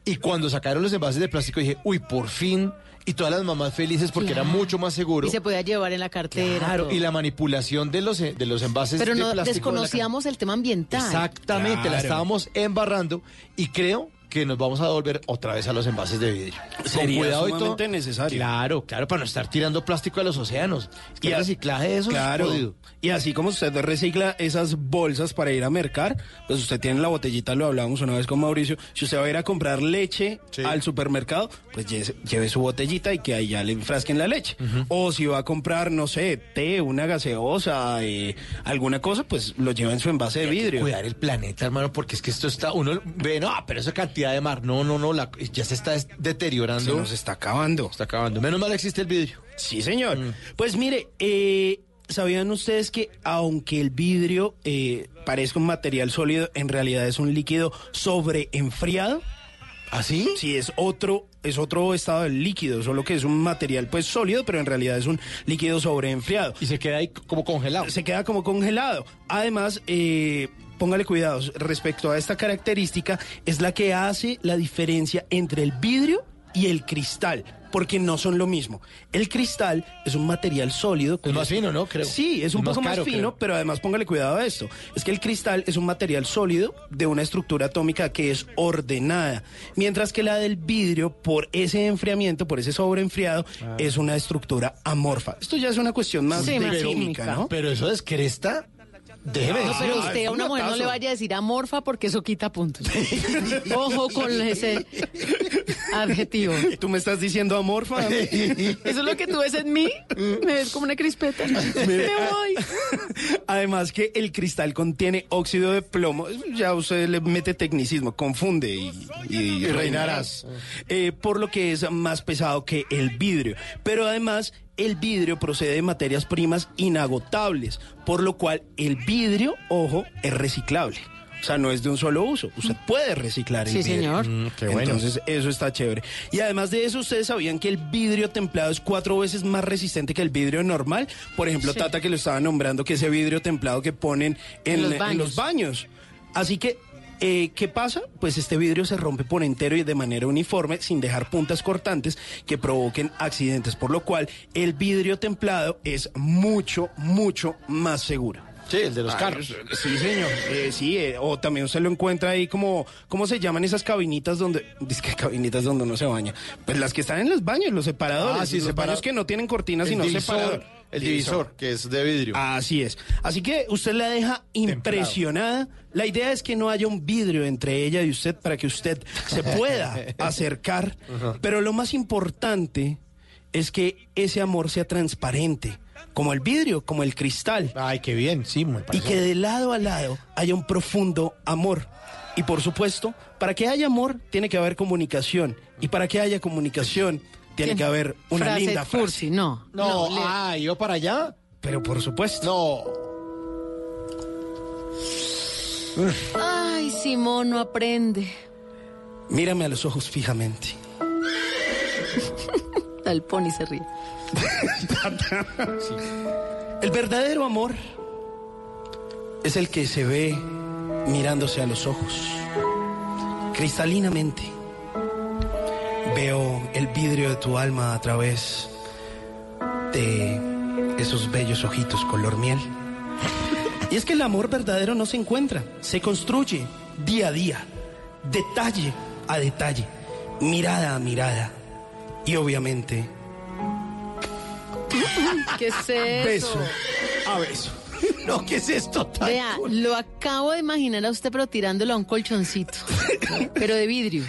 Y cuando sacaron los envases de plástico dije, uy, por fin. Y todas las mamás felices porque era Claro. mucho más seguro. Y se podía llevar en la cartera. Claro, todo. y la manipulación de los, de los envases Pero de no plástico. de la desconocíamos el tema ambiental. Exactamente, la Claro. estábamos embarrando y creo que nos vamos a devolver otra vez a los envases de vidrio. Sería y todo. sumamente necesario. Claro, claro, para no estar tirando plástico a los océanos. Es que Y el reciclaje de eso Claro. es. Y así como usted recicla esas bolsas para ir a mercar, pues usted tiene la botellita, lo hablábamos una vez con Mauricio. Si usted va a ir a comprar leche al supermercado, pues lleve, lleve su botellita y que ahí ya le enfrasquen la leche. O si va a comprar, no sé, té, una gaseosa, eh, alguna cosa, pues lo lleva en su envase de vidrio. Cuidar el planeta, hermano, porque es que esto está, uno ve, no, pero esa cantidad de mar, no, no, no, la- ya se está deteriorando. Se nos está acabando. Está acabando. Menos mal existe el vidrio. Sí, señor. Pues mire, eh, ¿sabían ustedes que aunque el vidrio eh, parezca un material sólido, en realidad es un líquido sobreenfriado? ¿Así? Sí, es otro, es otro estado del líquido, solo que es un material pues sólido, pero en realidad es un líquido sobreenfriado. Y se queda ahí como congelado. Se queda como congelado. Además, eh, póngale cuidado, respecto a esta característica, es la que hace la diferencia entre el vidrio y el cristal, porque no son lo mismo. El cristal es un material sólido. Es más fino, ¿no? Creo. Sí, es un Es poco más caro, fino, creo. pero además póngale cuidado a esto. Es que el cristal es un material sólido de una estructura atómica que es ordenada, mientras que la del vidrio, por ese enfriamiento, por ese sobreenfriado, es una estructura amorfa. Esto ya es una cuestión más Sí, de química. ¿no? Pero eso descresta. Déjeme No, pero usted a un una mujer no le vaya a decir amorfa porque eso quita puntos. [laughs] Ojo con ese adjetivo. ¿Tú me estás diciendo amorfa? [laughs] Eso es lo que tú ves en mí. Me ves como una crispeta. Me [laughs] voy. Además que el cristal contiene óxido de plomo, ya usted le mete tecnicismo, confunde y, y reinarás. Eh, por lo que es más pesado que el vidrio. Pero además el vidrio procede de materias primas inagotables, por lo cual el vidrio, ojo, es reciclable. O sea, no es de un solo uso. Usted puede reciclar el Sí, vidrio. señor. Mm, qué bueno. Entonces, eso está chévere. Y además de eso, ¿ustedes sabían que el vidrio templado es cuatro veces más resistente que el vidrio normal? Por ejemplo, Sí. Tata que lo estaba nombrando, que ese vidrio templado que ponen en, En los en baños. los baños. Así que, eh, ¿qué pasa? Pues este vidrio se rompe por entero y de manera uniforme, sin dejar puntas cortantes que provoquen accidentes, por lo cual el vidrio templado es mucho, mucho más seguro. Sí, el de los Ay, carros. Sí, señor. Eh, sí, eh, o también usted lo encuentra ahí como, ¿cómo se llaman esas cabinitas donde, [laughs] dice que cabinitas donde no se baña? Pues las que están en los baños, los separadores. Ah, sí, los separa- baños que no tienen cortinas El sino divisor, separador. El divisor, que es de vidrio. Así es. Así que usted la deja impresionada. La idea es que no haya un vidrio entre ella y usted para que usted se pueda [laughs] acercar. Pero lo más importante es que ese amor sea transparente, como el vidrio, como el cristal. Ay, qué bien, sí, me Y parece. que de lado a lado haya un profundo amor. Y por supuesto, para que haya amor, tiene que haber comunicación. Y para que haya comunicación, tiene que haber una Frase linda frase. cursi, no. No, le- ah, ¿iba para allá? Pero por supuesto. No. Ay, Simón no aprende. Mírame a los ojos fijamente. [laughs] El pony se ríe. [laughs] El verdadero amor es el que se ve mirándose a los ojos, cristalinamente. Veo el vidrio de tu alma a través de esos bellos ojitos color miel. Y es que el amor verdadero no se encuentra, se construye día a día, detalle a detalle, mirada a mirada. Y obviamente, [laughs] ¿Qué es eso? beso a beso. [laughs] No, ¿qué es esto? Vea, lo acabo de imaginar a usted, pero tirándolo a un colchoncito. [laughs] pero de vidrio.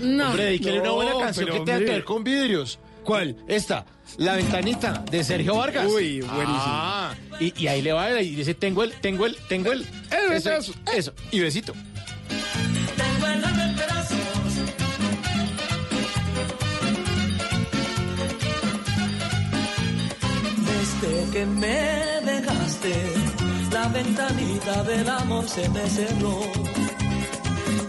No. Hombre, dedíquele una buena No, canción que tenga que ver con vidrios. ¿Cuál? Esta, La Ventanita, de Sergio Vargas. Uy, buenísimo. Ah, y, y ahí le va y dice, tengo el, tengo el, tengo el. Eso, eso, eso. Y besito. Tengo el. Desde que me dejaste, la ventanita del amor se me cerró.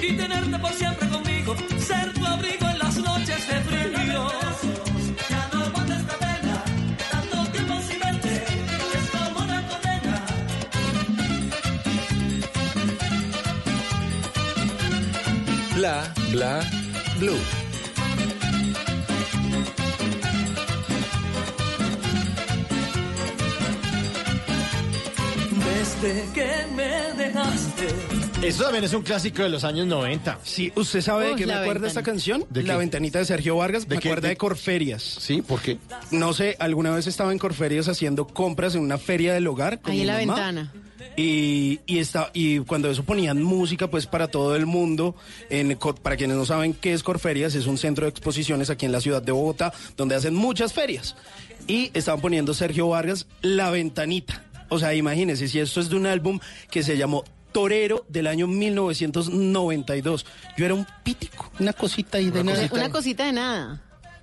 Y tenerte por siempre conmigo, ser tu abrigo en las noches de frío. Ya no aguanto esta pena, tanto tiempo sin verte, es como una condena. Bla, bla, blue. Desde que me dejaste. Eso también es un clásico de los años 90. Sí, ¿usted sabe de qué me acuerda esta canción? ¿De La qué? ventanita de Sergio Vargas. ¿De me qué? acuerda ¿De- de Corferias. Sí, ¿por qué? No sé, alguna vez estaba en Corferias haciendo compras en una feria del hogar con Ahí mi en la mamá. ventana. Y, y, está, y cuando eso ponían música pues para todo el mundo, en, Cor- para quienes no saben qué es Corferias, es un centro de exposiciones aquí en la ciudad de Bogotá, donde hacen muchas ferias. Y estaban poniendo Sergio Vargas La Ventanita. O sea, imagínense, si esto es de un álbum que se llamó Torero del año 1992. Yo era un pítico, una cosita ahí de nada. Una cosita de nada.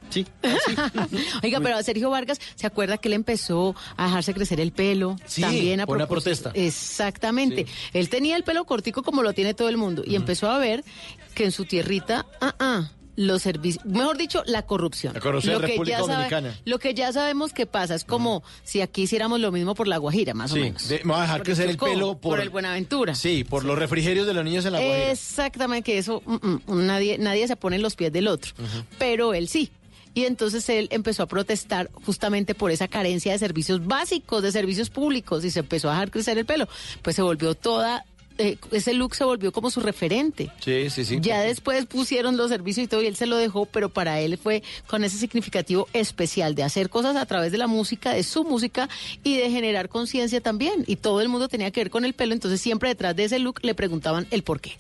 Sí. [laughs] Oiga, pero Sergio Vargas, ¿se acuerda que él empezó a dejarse crecer el pelo? Sí, También a por una protesta. Exactamente. Él tenía el pelo cortico como lo tiene todo el mundo y empezó a ver que en su tierrita, ah, ah, los servicios, mejor dicho, la corrupción. La corrupción de que República ya sabe- Dominicana. lo que ya sabemos que pasa es como si aquí hiciéramos lo mismo por la Guajira, más o menos. de- me voy a dejar crecer el pelo por, por el Buenaventura. Sí, por los refrigerios de los niños en la Guajira. Exactamente, que eso mm, mm, nadie, nadie se pone en los pies del otro, pero él sí. Y entonces él empezó a protestar justamente por esa carencia de servicios básicos, de servicios públicos, y se empezó a dejar crecer el pelo. Pues se volvió toda, eh, ese look se volvió como su referente. Sí, sí, sí. Ya después pusieron los servicios y todo y él se lo dejó, pero para él fue con ese significativo especial de hacer cosas a través de la música, de su música y de generar conciencia también. Y todo el mundo tenía que ver con el pelo, entonces siempre detrás de ese look le preguntaban el por qué.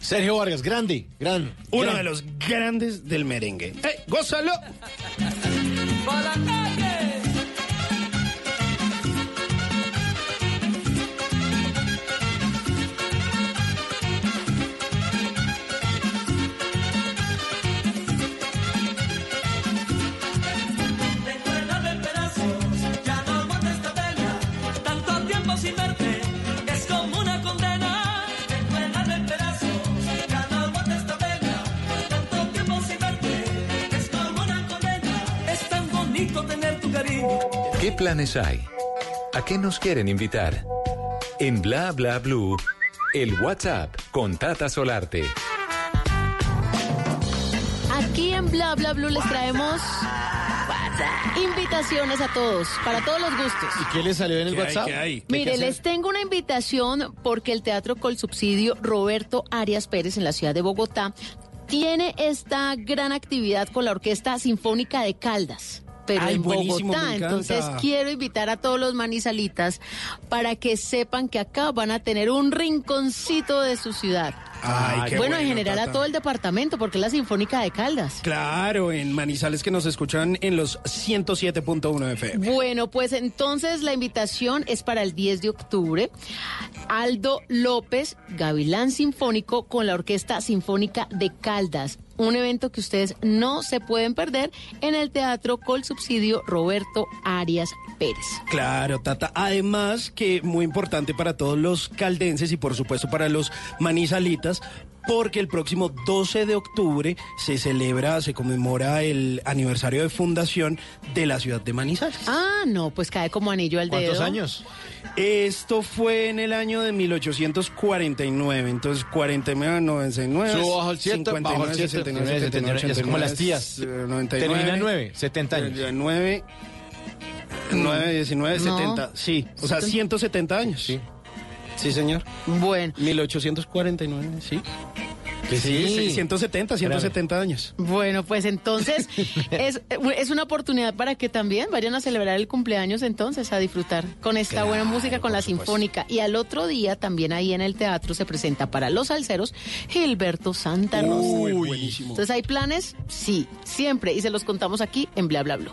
Sergio Vargas, grande, grande. Uno de los grandes del merengue. ¡Eh, gózalo! ¿Qué planes hay? ¿A qué nos quieren invitar? En Bla Bla Blue, el WhatsApp con Tata Solarte. Aquí en Bla Bla Blue les traemos invitaciones a todos, para todos los gustos. ¿Y qué le salió en el ¿Qué hay, WhatsApp? qué hay? ¿Qué Mire, les tengo una invitación porque el Teatro Col Subsidio Roberto Arias Pérez en la ciudad de Bogotá tiene esta gran actividad con la Orquesta Sinfónica de Caldas. Pero Ay, en Bogotá, entonces quiero invitar a todos los manizalitas para que sepan que acá van a tener un rinconcito de su ciudad. Ay, qué bueno, en general a todo el departamento, porque es la Sinfónica de Caldas. Claro, en Manizales que nos escuchan en los 107.1 FM. Bueno, pues entonces la invitación es para el 10 de octubre. Aldo López, Gavilán Sinfónico, con la Orquesta Sinfónica de Caldas. Un evento que ustedes no se pueden perder en el Teatro Col Subsidio Roberto Arias Pérez. Claro, Tata. Además que muy importante para todos los caldenses y por supuesto para los manizalitas, porque el próximo 12 de octubre se celebra, se conmemora el aniversario de fundación de la ciudad de Manizales. Ah, no, pues cae como anillo al dedo. Esto fue en el año de 1849, entonces 49, 99, Subo bajo el siete, bajo el siete, 69, 79, es como las tías. 99, Termina en nueve, 70 años. 9, 9, 19, No. 70, sí, o sea, 170 años. Sí. Sí, señor. Bueno. 1849, sí. Que Sí, 170, 170 años. Bueno, pues entonces [laughs] es, es una oportunidad para que también vayan a celebrar el cumpleaños entonces, a disfrutar con esta Claro, buena música, con la sinfónica. Y al otro día también ahí en el teatro se presenta para los salseros Gilberto Santa Rosa. Uy, buenísimo. Entonces hay planes, sí, siempre. Y se los contamos aquí en Bla Bla Bla.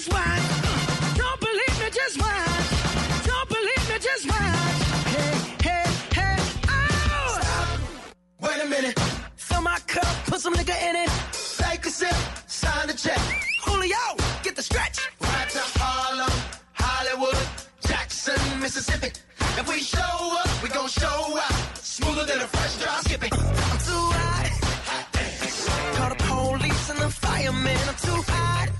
just watch. Don't believe me, just watch. Don't believe me, just watch. Hey, hey, hey, oh! Stop. Wait a minute. Fill my cup, put some nigga in it. Take a sip, sign the check. Julio, get the stretch. Right to Harlem, Hollywood, Jackson, Mississippi. If we show up, we gon' show out. Smoother than a fresh drop skipping. I'm too hot. Call the police and the fireman. I'm too hot.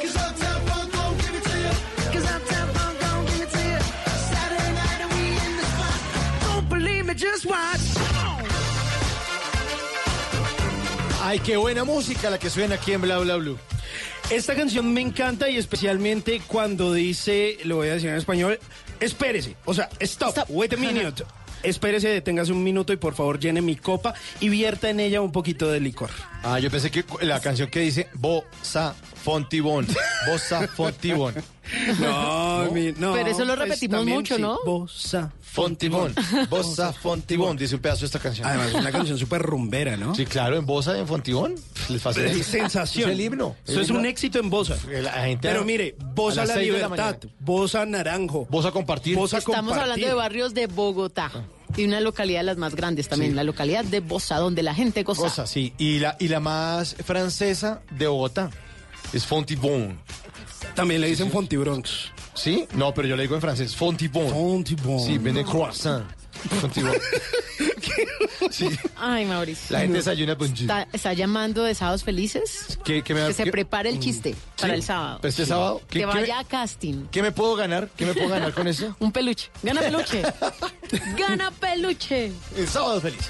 Ay, qué buena música la que suena aquí en Bla Bla Blue. Esta canción me encanta y especialmente cuando dice, lo voy a decir en español, espérese, o sea, stop, wait a minute. [laughs] Espérese, deténgase un minuto y por favor llene mi copa y vierta en ella un poquito de licor. Ah, yo pensé que la canción que dice Bosa Fontibón. Bosa Fontibón. No, mi- no, Pero eso lo pues, repetimos mucho, sí, ¿no? Bosa Fontibón. Bosa Fontibón, dice un pedazo de esta canción. Además, es una canción súper rumbera, ¿no? Sí, claro, en Bosa y en Fontibón. Les fascina. Es sensación. Es el himno. Eso El es un éxito en Bosa. La gente Pero mire, Bosa la la libertad, mañana. Bosa naranjo, Bosa compartir. Bosa Estamos compartir. hablando de barrios de Bogotá. Y una localidad de las más grandes también, Sí. la localidad de Bosa, donde la gente goza. Bosa, sí. Y la, y la más francesa de Bogotá es Fontibón. También le dicen Fontibronx. ¿Sí? No, pero yo le digo en francés Fontibón. Fontibón. Sí, venden croissant. Fontibón. [laughs] Ay, Mauricio. La gente desayuna con. Está, está llamando de sábados felices. ¿Qué, qué me Que se qué- prepare el chiste para el sábado. ¿Para este sábado? ¿Qué- Que vaya a casting. ¿Qué me puedo ganar? ¿Qué me puedo ganar con eso? [laughs] Un peluche. Gana peluche. [laughs] Gana peluche. El sábado felices.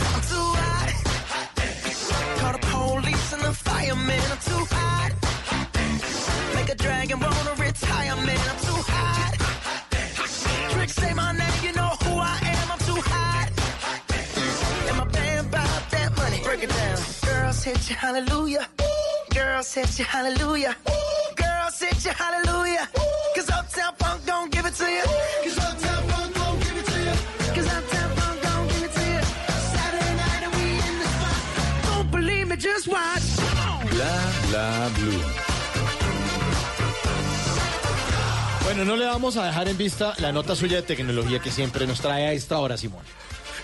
And. I'm too hot. Make a dragon wanna retire, man. I'm too hot. Tricks say my name, you know who I am. I'm too hot. And my band about that money. Break it down. Girls hit you, hallelujah. Girls hit you, hallelujah. Girls hit you, hallelujah. Cause Uptown Funk don't give it to you. Cause Uptown Funk don't give it to you. Cause Uptown Funk don't give it to you. Saturday night and we in the spot. Don't believe me, just watch. Bla bla blue. Bueno, no le vamos a dejar en vista la nota suya de tecnología que siempre nos trae a esta hora, Simón.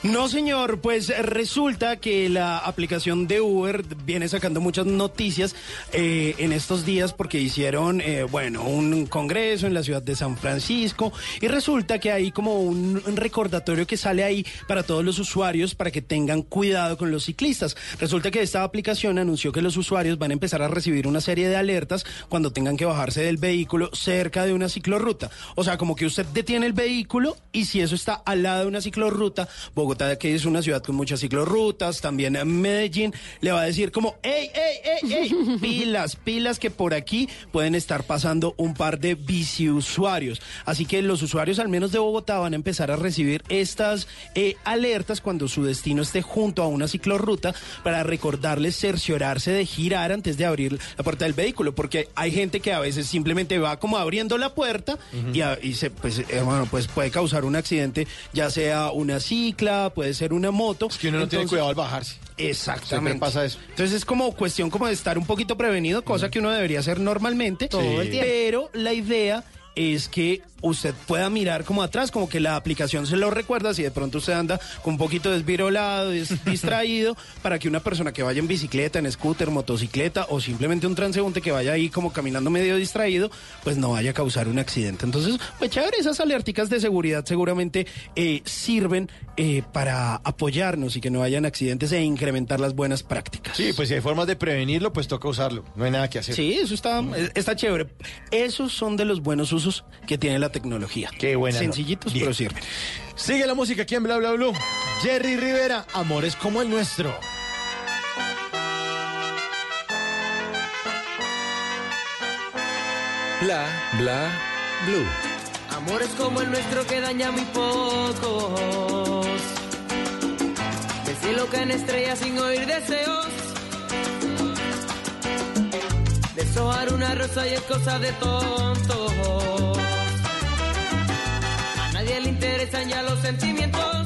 No, señor, pues resulta que la aplicación de Uber viene sacando muchas noticias eh, en estos días porque hicieron, eh, bueno, un congreso en la ciudad de San Francisco y resulta que hay como un, recordatorio que sale ahí para todos los usuarios para que tengan cuidado con los ciclistas. Resulta que esta aplicación anunció que los usuarios van a empezar a recibir una serie de alertas cuando tengan que bajarse del vehículo cerca de una ciclorruta. O sea, como que usted detiene el vehículo y si eso está al lado de una ciclorruta, que es una ciudad con muchas ciclorrutas, también Medellín, le va a decir como, ¡ey, ey, ey, ey! [laughs] Pilas, pilas que por aquí pueden estar pasando un par de biciusuarios. Así que los usuarios, al menos de Bogotá, van a empezar a recibir estas eh, alertas cuando su destino esté junto a una ciclorruta para recordarles cerciorarse de girar antes de abrir la puerta del vehículo, porque hay gente que a veces simplemente va como abriendo la puerta y, a- y se, pues, eh, bueno, pues puede causar un accidente, ya sea una cicla, puede ser una moto. que uno no tiene cuidado al bajarse. Exactamente. Siempre pasa eso. Entonces es como cuestión como de estar un poquito prevenido, cosa que uno debería hacer normalmente. Todo el tiempo. Pero la idea es que usted pueda mirar como atrás, como que la aplicación se lo recuerda si de pronto usted anda con un poquito desvirolado, des- [laughs] distraído, para que una persona que vaya en bicicleta, en scooter, motocicleta o simplemente un transeúnte que vaya ahí como caminando medio distraído, pues no vaya a causar un accidente. Entonces, pues chévere, esas alerticas de seguridad seguramente eh, sirven eh, para apoyarnos y que no hayan accidentes e incrementar las buenas prácticas. Sí, pues si hay formas de prevenirlo, pues toca usarlo. No hay nada que hacer. Sí, eso está, está chévere. Esos son de los buenos usos que tiene la tecnología. Qué buena. Sencillitos, Bien. pero sirven. Sigue la música aquí en Bla Bla Blue. Jerry Rivera, Amores como el nuestro. Bla bla blue. Amores como el nuestro que daña muy pocos. Del cielo caen estrellas sin oír deseos. Deshojar una rosa y es cosa de tontos. Nadie le interesan ya los sentimientos.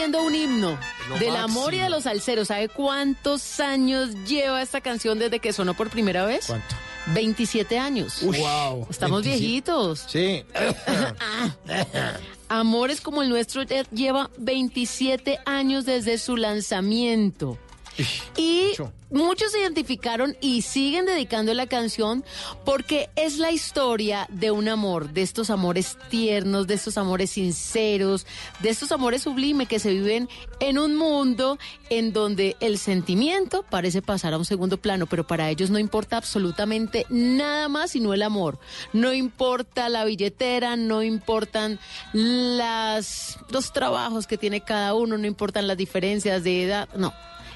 Siendo un himno Lo del máximo. amor y de los salseros. ¿Sabe cuántos años lleva esta canción desde que sonó por primera vez? ¿Cuánto? 27 años. Wow. Estamos 27. viejitos. Sí. [laughs] Amores como el nuestro lleva 27 años desde su lanzamiento. Y muchos se identificaron y siguen dedicando la canción porque es la historia de un amor, de estos amores tiernos, de estos amores sinceros, de estos amores sublimes que se viven en un mundo en donde el sentimiento parece pasar a un segundo plano, pero para ellos no importa absolutamente nada más sino el amor. No importa la billetera, no importan las, los trabajos que tiene cada uno, no importan las diferencias de edad, no.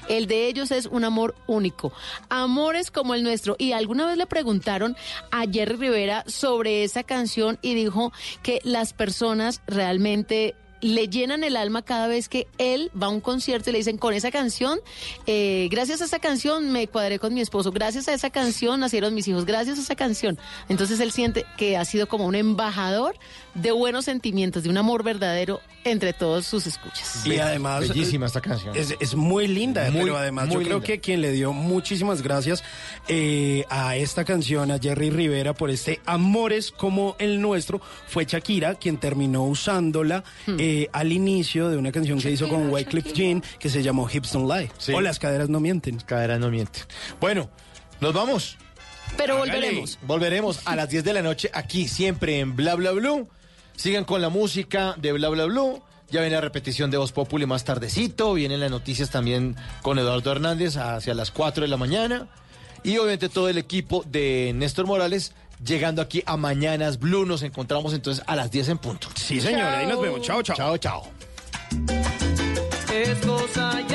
El de ellos es un amor único. Amores como el nuestro. Y alguna vez le preguntaron a Jerry Rivera sobre esa canción y dijo que las personas realmente le llenan el alma cada vez que él va a un concierto y le dicen con esa canción, eh, gracias a esa canción me cuadré con mi esposo, gracias a esa canción nacieron mis hijos, gracias a esa canción. Entonces él siente que ha sido como un embajador de buenos sentimientos, de un amor verdadero entre todos sus escuchas. Y además Bellísima esta canción. Es, es muy linda, Muy, pero además muy yo creo que quien le dio muchísimas gracias eh, a esta canción, a Jerry Rivera, por este Amores como el nuestro, fue Shakira, quien terminó usándola eh, al inicio de una canción que hizo con Wycliffe Jean, que se llamó Hips Don't Lie. O Las caderas no mienten. Caderas no mienten. Bueno, nos vamos. Pero volveremos. Volveremos a las 10 de la noche aquí, siempre en Bla Bla Blue. Sigan con la música de Bla Bla Blue. Ya viene la repetición de Voz Populi más tardecito. Vienen las noticias también con Eduardo Hernández hacia las 4 de la mañana. Y obviamente todo el equipo de Néstor Morales llegando aquí a Mañanas Blue. Nos encontramos entonces a las 10 en punto. Sí, señor. Ahí nos vemos. Chao, chao. Chao, chao. Es cosa ya